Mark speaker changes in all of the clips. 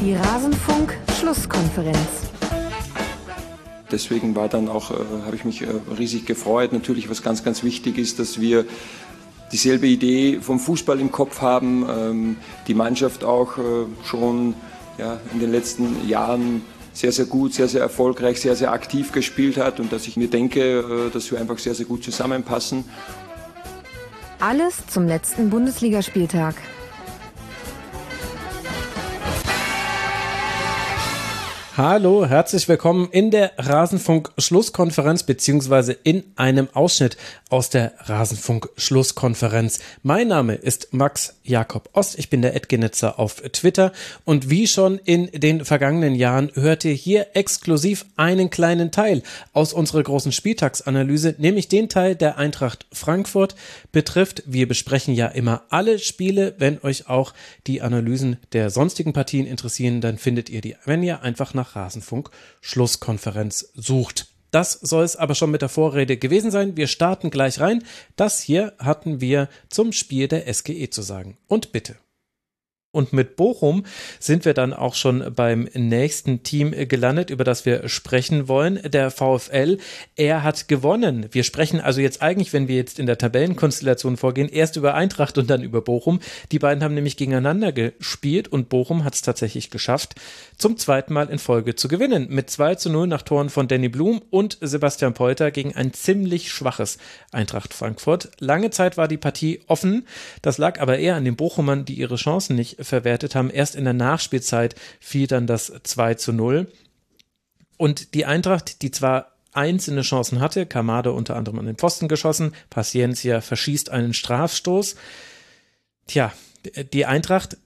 Speaker 1: Die Rasenfunk-Schlusskonferenz.
Speaker 2: Deswegen war dann auch, äh, habe ich mich äh, riesig gefreut. Natürlich, was ganz, ganz wichtig ist, dass wir dieselbe Idee vom Fußball im Kopf haben, ähm, die Mannschaft auch äh, schon ja, in den letzten Jahren sehr, sehr gut, sehr, sehr erfolgreich, sehr, sehr aktiv gespielt hat und dass ich mir denke, äh, dass wir einfach sehr, sehr gut zusammenpassen.
Speaker 1: Alles zum letzten Bundesligaspieltag.
Speaker 3: Hallo, herzlich willkommen in der Rasenfunk-Schlusskonferenz beziehungsweise in einem Ausschnitt aus der Rasenfunk-Schlusskonferenz. Mein Name ist Max Jakob Ost, ich bin der Edgenetzer auf Twitter und wie schon in den vergangenen Jahren hört ihr hier exklusiv einen kleinen Teil aus unserer großen Spieltagsanalyse, nämlich den Teil der Eintracht Frankfurt betrifft. Wir besprechen ja immer alle Spiele. Wenn euch auch die Analysen der sonstigen Partien interessieren, dann findet ihr die, wenn ihr einfach nach Rasenfunk Schlusskonferenz sucht. Das soll es aber schon mit der Vorrede gewesen sein. Wir starten gleich rein. Das hier hatten wir zum Spiel der SGE zu sagen. Und bitte. Und mit Bochum sind wir dann auch schon beim nächsten Team gelandet, über das wir sprechen wollen. Der VfL, er hat gewonnen. Wir sprechen also jetzt eigentlich, wenn wir jetzt in der Tabellenkonstellation vorgehen, erst über Eintracht und dann über Bochum. Die beiden haben nämlich gegeneinander gespielt und Bochum hat es tatsächlich geschafft, zum zweiten Mal in Folge zu gewinnen. Mit 2 zu 0 nach Toren von Danny Blum und Sebastian Polter gegen ein ziemlich schwaches Eintracht Frankfurt. Lange Zeit war die Partie offen. Das lag aber eher an den Bochumern, die ihre Chancen nicht verwertet haben. Erst in der Nachspielzeit fiel dann das 2 zu 0. Und die Eintracht, die zwar einzelne Chancen hatte, Kamade unter anderem an den Pfosten geschossen, Paciencia verschießt einen Strafstoß. Tja, die Eintracht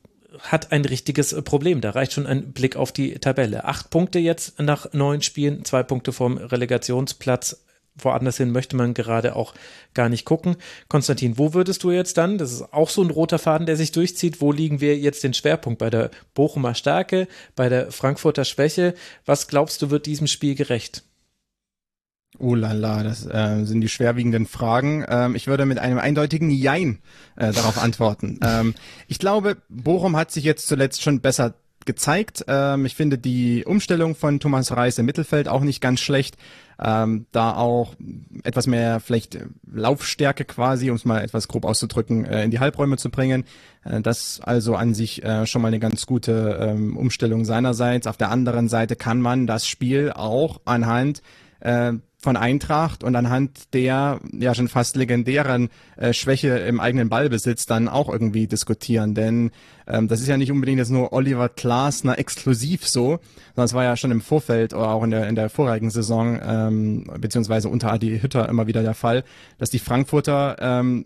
Speaker 3: hat ein richtiges Problem. Da reicht schon ein Blick auf die Tabelle. Acht Punkte jetzt nach neun Spielen, zwei Punkte vom Relegationsplatz woanders hin möchte man gerade auch gar nicht gucken. Konstantin, wo würdest du jetzt dann, das ist auch so ein roter Faden, der sich durchzieht, wo liegen wir jetzt den Schwerpunkt? Bei der Bochumer Stärke, bei der Frankfurter Schwäche? Was glaubst du, wird diesem Spiel gerecht?
Speaker 4: Oh la la, das äh, sind die schwerwiegenden Fragen. Ähm, ich würde mit einem eindeutigen Jein äh, darauf antworten. Ähm, ich glaube, Bochum hat sich jetzt zuletzt schon besser gezeigt. Ähm, ich finde die Umstellung von Thomas Reis im Mittelfeld auch nicht ganz schlecht. Ähm, da auch etwas mehr vielleicht Laufstärke quasi, um es mal etwas grob auszudrücken, äh, in die Halbräume zu bringen. Äh, das also an sich äh, schon mal eine ganz gute ähm, Umstellung seinerseits. Auf der anderen Seite kann man das Spiel auch anhand äh, von Eintracht und anhand der ja schon fast legendären äh, Schwäche im eigenen Ballbesitz dann auch irgendwie diskutieren. Denn ähm, das ist ja nicht unbedingt jetzt nur Oliver Glasner exklusiv so, sondern es war ja schon im Vorfeld oder auch in der, in der vorigen Saison, ähm, beziehungsweise unter Adi Hütter immer wieder der Fall, dass die Frankfurter ähm,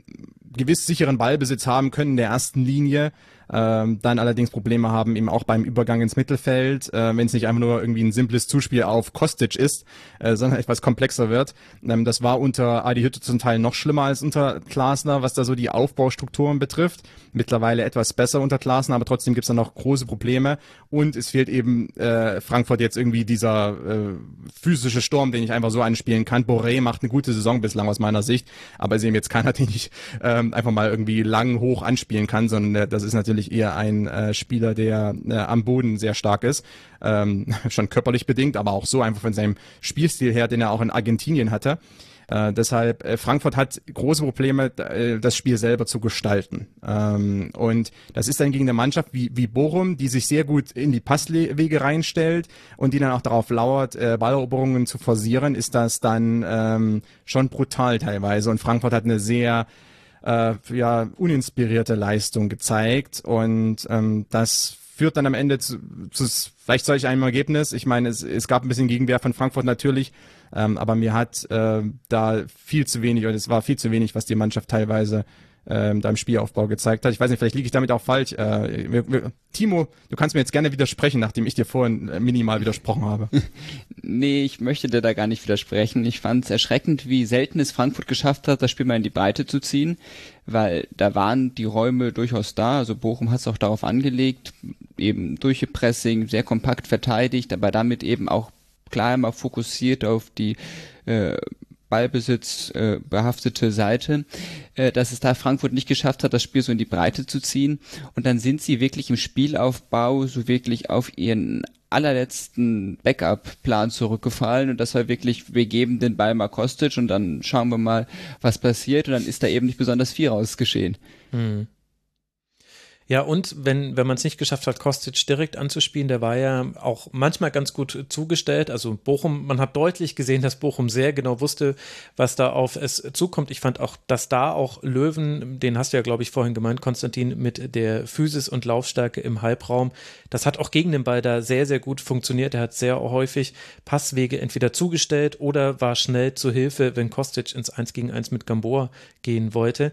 Speaker 4: gewiss sicheren Ballbesitz haben können in der ersten Linie, ähm, dann allerdings Probleme haben eben auch beim Übergang ins Mittelfeld, äh, wenn es nicht einfach nur irgendwie ein simples Zuspiel auf Kostic ist, äh, sondern etwas komplexer wird. Ähm, das war unter Adi Hütte zum Teil noch schlimmer als unter Glasner, was da so die Aufbaustrukturen betrifft. Mittlerweile etwas besser unter Glasner, aber trotzdem gibt's da noch große Probleme und es fehlt eben äh, Frankfurt jetzt irgendwie dieser äh, physische Sturm, den ich einfach so anspielen kann. Boré macht eine gute Saison bislang aus meiner Sicht, aber ist eben jetzt keiner, den ich ähm, einfach mal irgendwie lang hoch anspielen kann, sondern äh, das ist natürlich natürlich eher ein äh, Spieler, der äh, am Boden sehr stark ist, ähm, schon körperlich bedingt, aber auch so einfach von seinem Spielstil her, den er auch in Argentinien hatte. Äh, deshalb, äh, Frankfurt hat große Probleme, äh, das Spiel selber zu gestalten. Ähm, und das ist dann gegen eine Mannschaft wie, wie Bochum, die sich sehr gut in die Passwege reinstellt und die dann auch darauf lauert, äh, Balleroberungen zu forcieren, ist das dann ähm, schon brutal teilweise. Und Frankfurt hat eine sehr äh, ja, uninspirierte Leistung gezeigt und ähm, das führt dann am Ende zu, zu vielleicht solch einem Ergebnis. Ich meine, es, es gab ein bisschen Gegenwehr von Frankfurt natürlich, ähm, aber mir hat äh, da viel zu wenig, oder es war viel zu wenig, was die Mannschaft teilweise ähm, da im Spielaufbau gezeigt hat. Ich weiß nicht, vielleicht liege ich damit auch falsch. Äh, wir, wir, Timo, du kannst mir jetzt gerne widersprechen, nachdem ich dir vorhin äh, minimal widersprochen habe.
Speaker 5: nee, ich möchte dir da gar nicht widersprechen. Ich fand es erschreckend, wie selten es Frankfurt geschafft hat, das Spiel mal in die Breite zu ziehen, weil da waren die Räume durchaus da. Also Bochum hat es auch darauf angelegt, eben durch Pressing, sehr kompakt verteidigt, aber damit eben auch klar immer fokussiert auf die äh, Ballbesitz äh, behaftete Seite, äh, dass es da Frankfurt nicht geschafft hat, das Spiel so in die Breite zu ziehen. Und dann sind sie wirklich im Spielaufbau so wirklich auf ihren allerletzten Backup-Plan zurückgefallen und das war wirklich, wir geben den Ball mal Kostic und dann schauen wir mal, was passiert und dann ist da eben nicht besonders viel rausgeschehen. Hm.
Speaker 3: Ja, und wenn, wenn man es nicht geschafft hat, Kostic direkt anzuspielen, der war ja auch manchmal ganz gut zugestellt. Also Bochum, man hat deutlich gesehen, dass Bochum sehr genau wusste, was da auf es zukommt. Ich fand auch, dass da auch Löwen, den hast du ja, glaube ich, vorhin gemeint, Konstantin, mit der Physis und Laufstärke im Halbraum, das hat auch gegen den Ball da sehr, sehr gut funktioniert. Er hat sehr häufig Passwege entweder zugestellt oder war schnell zu Hilfe, wenn Kostic ins 1 gegen 1 mit Gamboa gehen wollte.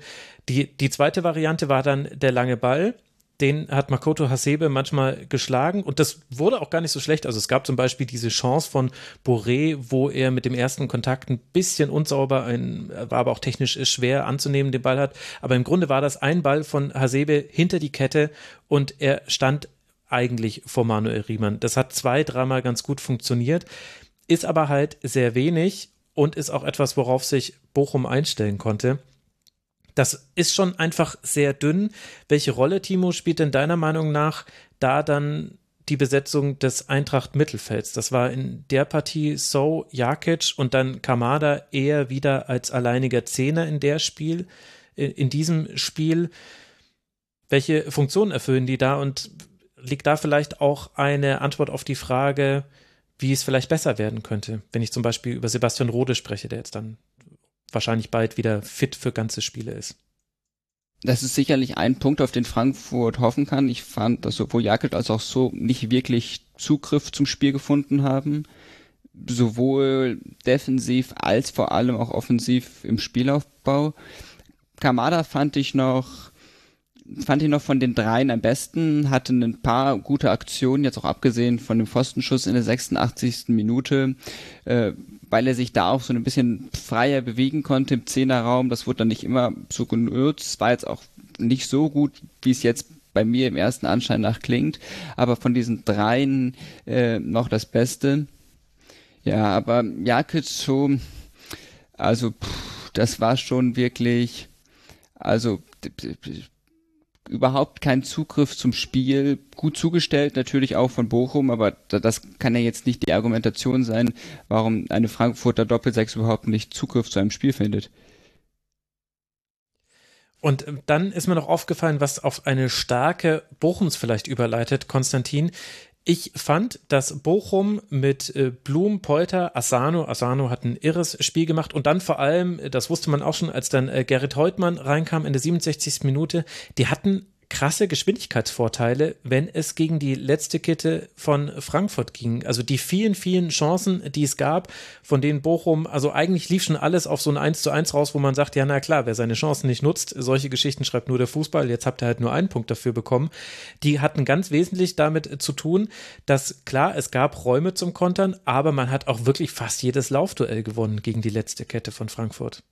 Speaker 3: Die, die zweite Variante war dann der lange Ball den hat Makoto Hasebe manchmal geschlagen und das wurde auch gar nicht so schlecht. Also es gab zum Beispiel diese Chance von Boré, wo er mit dem ersten Kontakt ein bisschen unsauber, ein, war aber auch technisch schwer anzunehmen, den Ball hat. Aber im Grunde war das ein Ball von Hasebe hinter die Kette und er stand eigentlich vor Manuel Riemann. Das hat zwei, dreimal ganz gut funktioniert, ist aber halt sehr wenig und ist auch etwas, worauf sich Bochum einstellen konnte. Das ist schon einfach sehr dünn. Welche Rolle, Timo, spielt denn deiner Meinung nach da dann die Besetzung des Eintracht-Mittelfelds? Das war in der Partie So, Jakic und dann Kamada eher wieder als alleiniger Zehner in der Spiel, in diesem Spiel. Welche Funktion erfüllen die da und liegt da vielleicht auch eine Antwort auf die Frage, wie es vielleicht besser werden könnte, wenn ich zum Beispiel über Sebastian Rode spreche, der jetzt dann wahrscheinlich bald wieder fit für ganze Spiele ist.
Speaker 5: Das ist sicherlich ein Punkt, auf den Frankfurt hoffen kann. Ich fand, dass sowohl Jakob als auch so nicht wirklich Zugriff zum Spiel gefunden haben. Sowohl defensiv als vor allem auch offensiv im Spielaufbau. Kamada fand ich noch, fand ich noch von den dreien am besten, hatte ein paar gute Aktionen, jetzt auch abgesehen von dem Pfostenschuss in der 86. Minute, äh, weil er sich da auch so ein bisschen freier bewegen konnte im Zehnerraum. Das wurde dann nicht immer so genutzt. War jetzt auch nicht so gut, wie es jetzt bei mir im ersten Anschein nach klingt. Aber von diesen dreien äh, noch das Beste. Ja, aber Jakic so, also pff, das war schon wirklich, also überhaupt keinen Zugriff zum Spiel, gut zugestellt, natürlich auch von Bochum, aber das kann ja jetzt nicht die Argumentation sein, warum eine Frankfurter Doppelsechs überhaupt nicht Zugriff zu einem Spiel findet.
Speaker 3: Und ähm, dann ist mir noch aufgefallen, was auf eine starke Bochums vielleicht überleitet, Konstantin. Ich fand, dass Bochum mit äh, Blum, Polter, Asano, Asano hat ein irres Spiel gemacht und dann vor allem, das wusste man auch schon, als dann äh, Gerrit Heutmann reinkam in der 67. Minute, die hatten krasse Geschwindigkeitsvorteile, wenn es gegen die letzte Kette von Frankfurt ging. Also die vielen, vielen Chancen, die es gab, von denen Bochum, also eigentlich lief schon alles auf so ein 1 zu 1 raus, wo man sagt, ja, na klar, wer seine Chancen nicht nutzt, solche Geschichten schreibt nur der Fußball, jetzt habt ihr halt nur einen Punkt dafür bekommen. Die hatten ganz wesentlich damit zu tun, dass klar, es gab Räume zum Kontern, aber man hat auch wirklich fast jedes Laufduell gewonnen gegen die letzte Kette von Frankfurt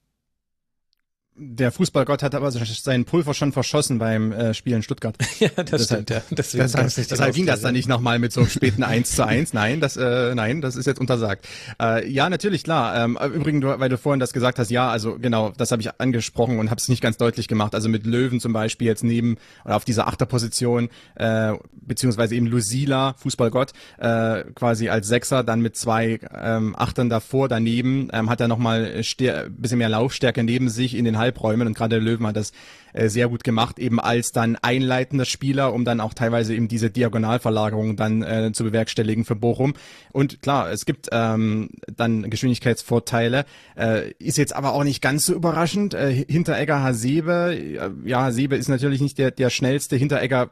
Speaker 4: der Fußballgott hat aber seinen Pulver schon verschossen beim äh, Spiel in Stuttgart.
Speaker 3: ja, das deshalb, stimmt, ja.
Speaker 4: Deswegen deshalb, deshalb ging das dann nicht nochmal mit so einem späten 1 zu 1. Nein, das, äh, nein, das ist jetzt untersagt. Äh, ja, natürlich, klar. Ähm, übrigens, weil du vorhin das gesagt hast, ja, also genau, das habe ich angesprochen und habe es nicht ganz deutlich gemacht. Also mit Löwen zum Beispiel jetzt neben oder auf dieser Achterposition, äh, beziehungsweise eben Lusila, Fußballgott, äh, quasi als Sechser, dann mit zwei ähm, Achtern davor, daneben, ähm, hat er nochmal bisschen mehr Laufstärke neben sich in den Halbräumen und gerade der Löwen hat das äh, sehr gut gemacht, eben als dann einleitender Spieler, um dann auch teilweise eben diese Diagonalverlagerung dann äh, zu bewerkstelligen für Bochum. Und klar, es gibt ähm, dann Geschwindigkeitsvorteile, äh, ist jetzt aber auch nicht ganz so überraschend. Äh, Hinteregger Hasebe, äh, ja, Hasebe ist natürlich nicht der, der schnellste, Hinteregger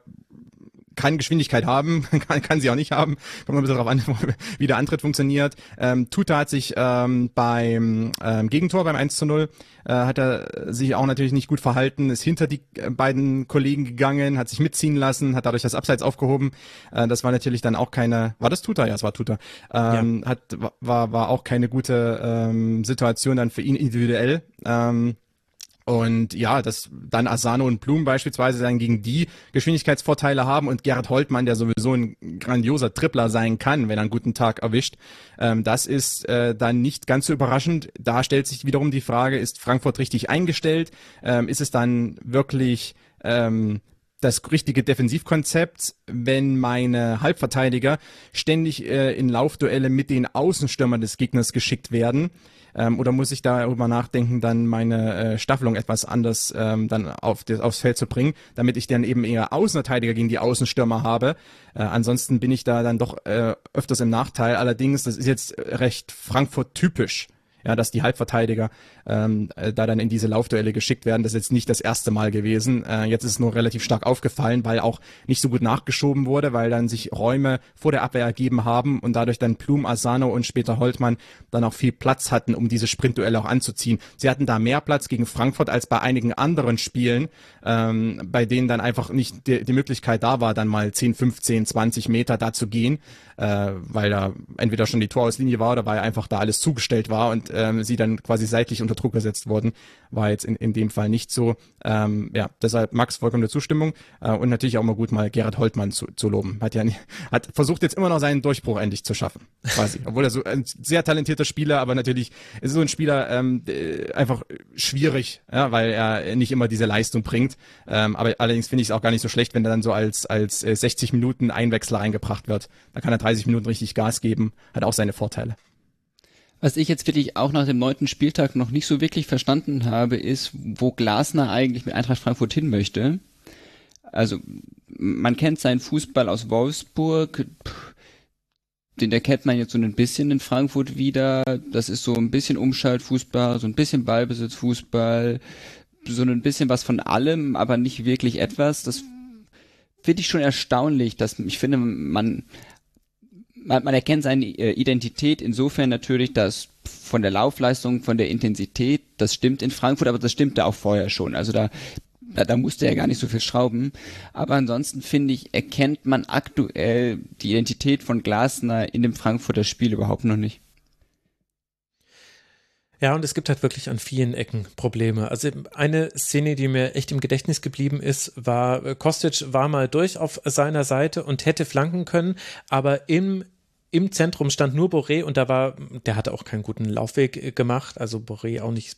Speaker 4: kann Geschwindigkeit haben, kann, kann sie auch nicht haben. Kommt ein bisschen darauf an, wie der Antritt funktioniert. Ähm, Tuta hat sich ähm, beim ähm, Gegentor, beim 1 zu 0, äh, hat er sich auch natürlich nicht gut verhalten, ist hinter die äh, beiden Kollegen gegangen, hat sich mitziehen lassen, hat dadurch das Abseits aufgehoben. Äh, das war natürlich dann auch keine, war das Tuta? Ja, es war Tuta. Ähm, ja. Hat, war, war auch keine gute ähm, Situation dann für ihn individuell. Ähm, Und ja, dass dann Asano und Blum beispielsweise dann gegen die Geschwindigkeitsvorteile haben und Gerhard Holtmann, der sowieso ein grandioser Tripler sein kann, wenn er einen guten Tag erwischt, ähm, das ist äh, dann nicht ganz so überraschend. Da stellt sich wiederum die Frage, ist Frankfurt richtig eingestellt? Ähm, ist es dann wirklich ähm, das richtige Defensivkonzept, wenn meine Halbverteidiger ständig äh, in Laufduelle mit den Außenstürmern des Gegners geschickt werden? Ähm, oder muss ich darüber nachdenken, dann meine äh, Staffelung etwas anders ähm, dann auf das, aufs Feld zu bringen, damit ich dann eben eher Außenverteidiger gegen die Außenstürmer habe. Äh, ansonsten bin ich da dann doch äh, öfters im Nachteil. Allerdings, das ist jetzt recht Frankfurt typisch ja, dass die Halbverteidiger ähm, äh, da dann in diese Laufduelle geschickt werden. Das ist jetzt nicht das erste Mal gewesen. Äh, jetzt ist es nur relativ stark aufgefallen, weil auch nicht so gut nachgeschoben wurde, weil dann sich Räume vor der Abwehr ergeben haben und dadurch dann Plum, Asano und später Holtmann dann auch viel Platz hatten, um diese Sprintduelle auch anzuziehen. Sie hatten da mehr Platz gegen Frankfurt als bei einigen anderen Spielen, ähm, bei denen dann einfach nicht die, die Möglichkeit da war, dann mal 10, 15, 20 Meter da zu gehen, äh, weil da entweder schon die Torauslinie war oder weil einfach da alles zugestellt war und ähm, sie dann quasi seitlich unter Druck gesetzt wurden, war jetzt in, in dem Fall nicht so. Ähm, ja, deshalb Max vollkommene Zustimmung äh, und natürlich auch mal gut mal Gerhard Holtmann zu, zu loben. Hat ja hat versucht jetzt immer noch seinen Durchbruch endlich zu schaffen, quasi. Obwohl er so ein sehr talentierter Spieler, aber natürlich ist so ein Spieler ähm, einfach schwierig, ja, weil er nicht immer diese Leistung bringt. Ähm, aber allerdings finde ich es auch gar nicht so schlecht, wenn er dann so als als äh, 60 Minuten Einwechsler eingebracht wird. Da kann er 30 Minuten richtig Gas geben, hat auch seine Vorteile.
Speaker 5: Was ich jetzt wirklich auch nach dem neunten Spieltag noch nicht so wirklich verstanden habe, ist, wo Glasner eigentlich mit Eintracht Frankfurt hin möchte. Also, man kennt seinen Fußball aus Wolfsburg, den erkennt man jetzt so ein bisschen in Frankfurt wieder. Das ist so ein bisschen Umschaltfußball, so ein bisschen Ballbesitzfußball, so ein bisschen was von allem, aber nicht wirklich etwas. Das finde ich schon erstaunlich, dass ich finde, man man, man erkennt seine äh, Identität insofern natürlich, dass von der Laufleistung, von der Intensität, das stimmt in Frankfurt, aber das stimmte auch vorher schon. Also da, da, da musste er gar nicht so viel schrauben. Aber ansonsten finde ich, erkennt man aktuell die Identität von Glasner in dem Frankfurter Spiel überhaupt noch nicht.
Speaker 3: Ja, und es gibt halt wirklich an vielen Ecken Probleme. Also eine Szene, die mir echt im Gedächtnis geblieben ist, war, äh, Kostic war mal durch auf seiner Seite und hätte flanken können, aber im im Zentrum stand nur Boré und da war, der hatte auch keinen guten Laufweg äh, gemacht, also Boré auch nicht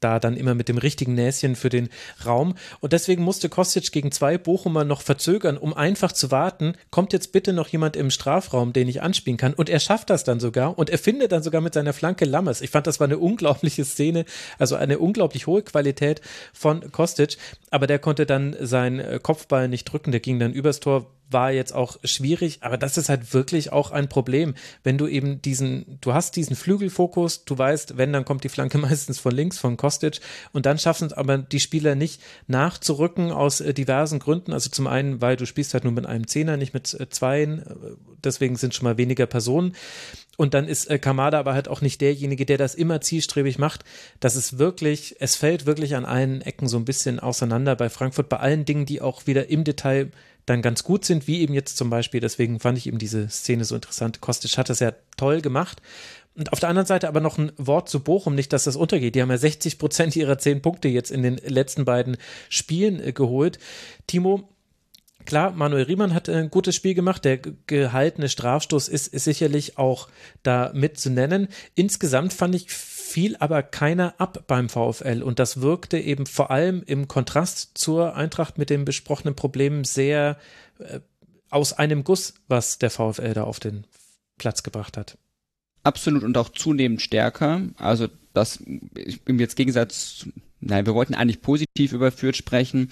Speaker 3: da dann immer mit dem richtigen Näschen für den Raum. Und deswegen musste Kostic gegen zwei Bochumer noch verzögern, um einfach zu warten, kommt jetzt bitte noch jemand im Strafraum, den ich anspielen kann. Und er schafft das dann sogar und er findet dann sogar mit seiner Flanke Lammers. Ich fand, das war eine unglaubliche Szene, also eine unglaublich hohe Qualität von Kostic. Aber der konnte dann seinen Kopfball nicht drücken, der ging dann übers Tor, war jetzt auch schwierig, aber das ist halt wirklich auch ein Problem, wenn du eben diesen, du hast diesen Flügelfokus, du weißt, wenn, dann kommt die Flanke meistens von links, von Kostic und dann schaffen es aber die Spieler nicht nachzurücken aus äh, diversen Gründen, also zum einen, weil du spielst halt nur mit einem Zehner, nicht mit äh, zweien, äh, deswegen sind schon mal weniger Personen und dann ist äh, Kamada aber halt auch nicht derjenige, der das immer zielstrebig macht. Das ist wirklich, es fällt wirklich an allen Ecken so ein bisschen auseinander bei Frankfurt, bei allen Dingen, die auch wieder im Detail dann ganz gut sind, wie eben jetzt zum Beispiel, deswegen fand ich eben diese Szene so interessant. Kostic hat das ja toll gemacht. Und auf der anderen Seite aber noch ein Wort zu Bochum, nicht, dass das untergeht. Die haben ja 60 Prozent ihrer zehn Punkte jetzt in den letzten beiden Spielen äh, geholt. Timo, klar, Manuel Riemann hat ein gutes Spiel gemacht. Der gehaltene Strafstoß ist, ist sicherlich auch da mit zu nennen. Insgesamt fand ich fiel aber keiner ab beim VfL und das wirkte eben vor allem im Kontrast zur Eintracht mit den besprochenen Problemen sehr äh, aus einem Guss, was der VfL da auf den Platz gebracht hat.
Speaker 5: Absolut und auch zunehmend stärker. Also das im jetzt Gegensatz Nein, wir wollten eigentlich positiv über Fürth sprechen,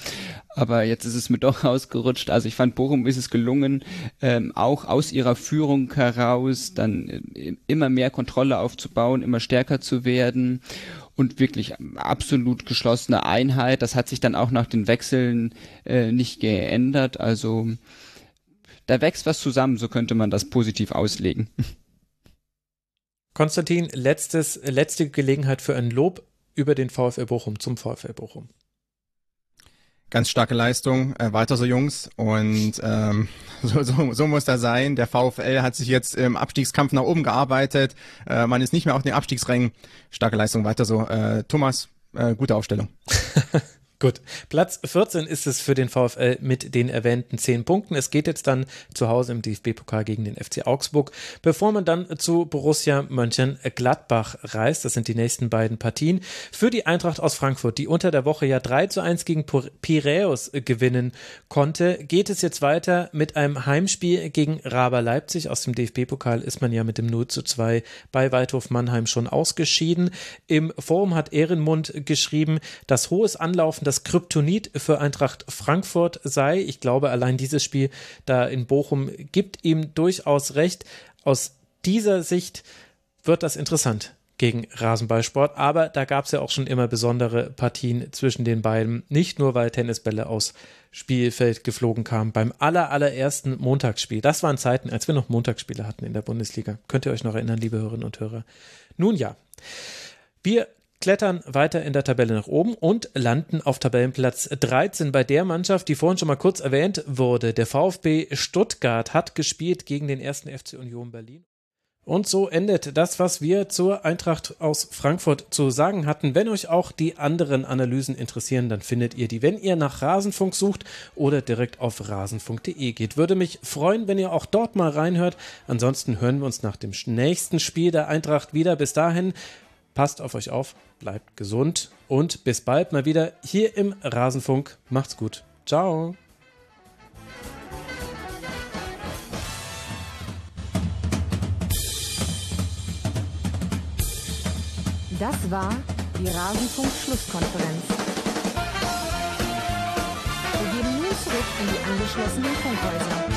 Speaker 5: aber jetzt ist es mir doch ausgerutscht. Also ich fand, Bochum ist es gelungen, ähm, auch aus ihrer Führung heraus dann äh, immer mehr Kontrolle aufzubauen, immer stärker zu werden und wirklich absolut geschlossene Einheit. Das hat sich dann auch nach den Wechseln äh, nicht geändert. Also da wächst was zusammen, so könnte man das positiv auslegen.
Speaker 3: Konstantin, letztes, letzte Gelegenheit für ein Lob über den VfL Bochum zum VfL Bochum.
Speaker 4: Ganz starke Leistung, äh, weiter so Jungs und ähm, so, so, so muss das sein. Der VfL hat sich jetzt im Abstiegskampf nach oben gearbeitet. Äh, man ist nicht mehr auf den Abstiegsrängen. Starke Leistung, weiter so. Äh, Thomas, äh, gute Aufstellung.
Speaker 3: Gut, Platz 14 ist es für den VfL mit den erwähnten 10 Punkten. Es geht jetzt dann zu Hause im DFB-Pokal gegen den FC Augsburg, bevor man dann zu Borussia Mönchengladbach reist. Das sind die nächsten beiden Partien. Für die Eintracht aus Frankfurt, die unter der Woche ja 3 zu 1 gegen Piräus gewinnen konnte, geht es jetzt weiter mit einem Heimspiel gegen Raber Leipzig. Aus dem DFB-Pokal ist man ja mit dem 0 zu 2 bei Waldhof Mannheim schon ausgeschieden. Im Forum hat Ehrenmund geschrieben, dass hohes Anlaufen das Kryptonit für Eintracht Frankfurt sei. Ich glaube, allein dieses Spiel da in Bochum gibt ihm durchaus recht. Aus dieser Sicht wird das interessant gegen Rasenballsport, aber da gab es ja auch schon immer besondere Partien zwischen den beiden, nicht nur weil Tennisbälle aus Spielfeld geflogen kamen beim aller allerersten Montagsspiel. Das waren Zeiten, als wir noch Montagsspiele hatten in der Bundesliga. Könnt ihr euch noch erinnern, liebe Hörerinnen und Hörer? Nun ja. Wir klettern weiter in der Tabelle nach oben und landen auf Tabellenplatz 13 bei der Mannschaft, die vorhin schon mal kurz erwähnt wurde. Der VfB Stuttgart hat gespielt gegen den ersten FC Union Berlin. Und so endet das, was wir zur Eintracht aus Frankfurt zu sagen hatten. Wenn euch auch die anderen Analysen interessieren, dann findet ihr die, wenn ihr nach Rasenfunk sucht oder direkt auf rasenfunk.de geht. Würde mich freuen, wenn ihr auch dort mal reinhört. Ansonsten hören wir uns nach dem nächsten Spiel der Eintracht wieder. Bis dahin Passt auf euch auf, bleibt gesund und bis bald mal wieder hier im Rasenfunk. Macht's gut. Ciao.
Speaker 1: Das war die Rasenfunk-Schlusskonferenz. Wir gehen nun zurück in die angeschlossenen Funkhäuser.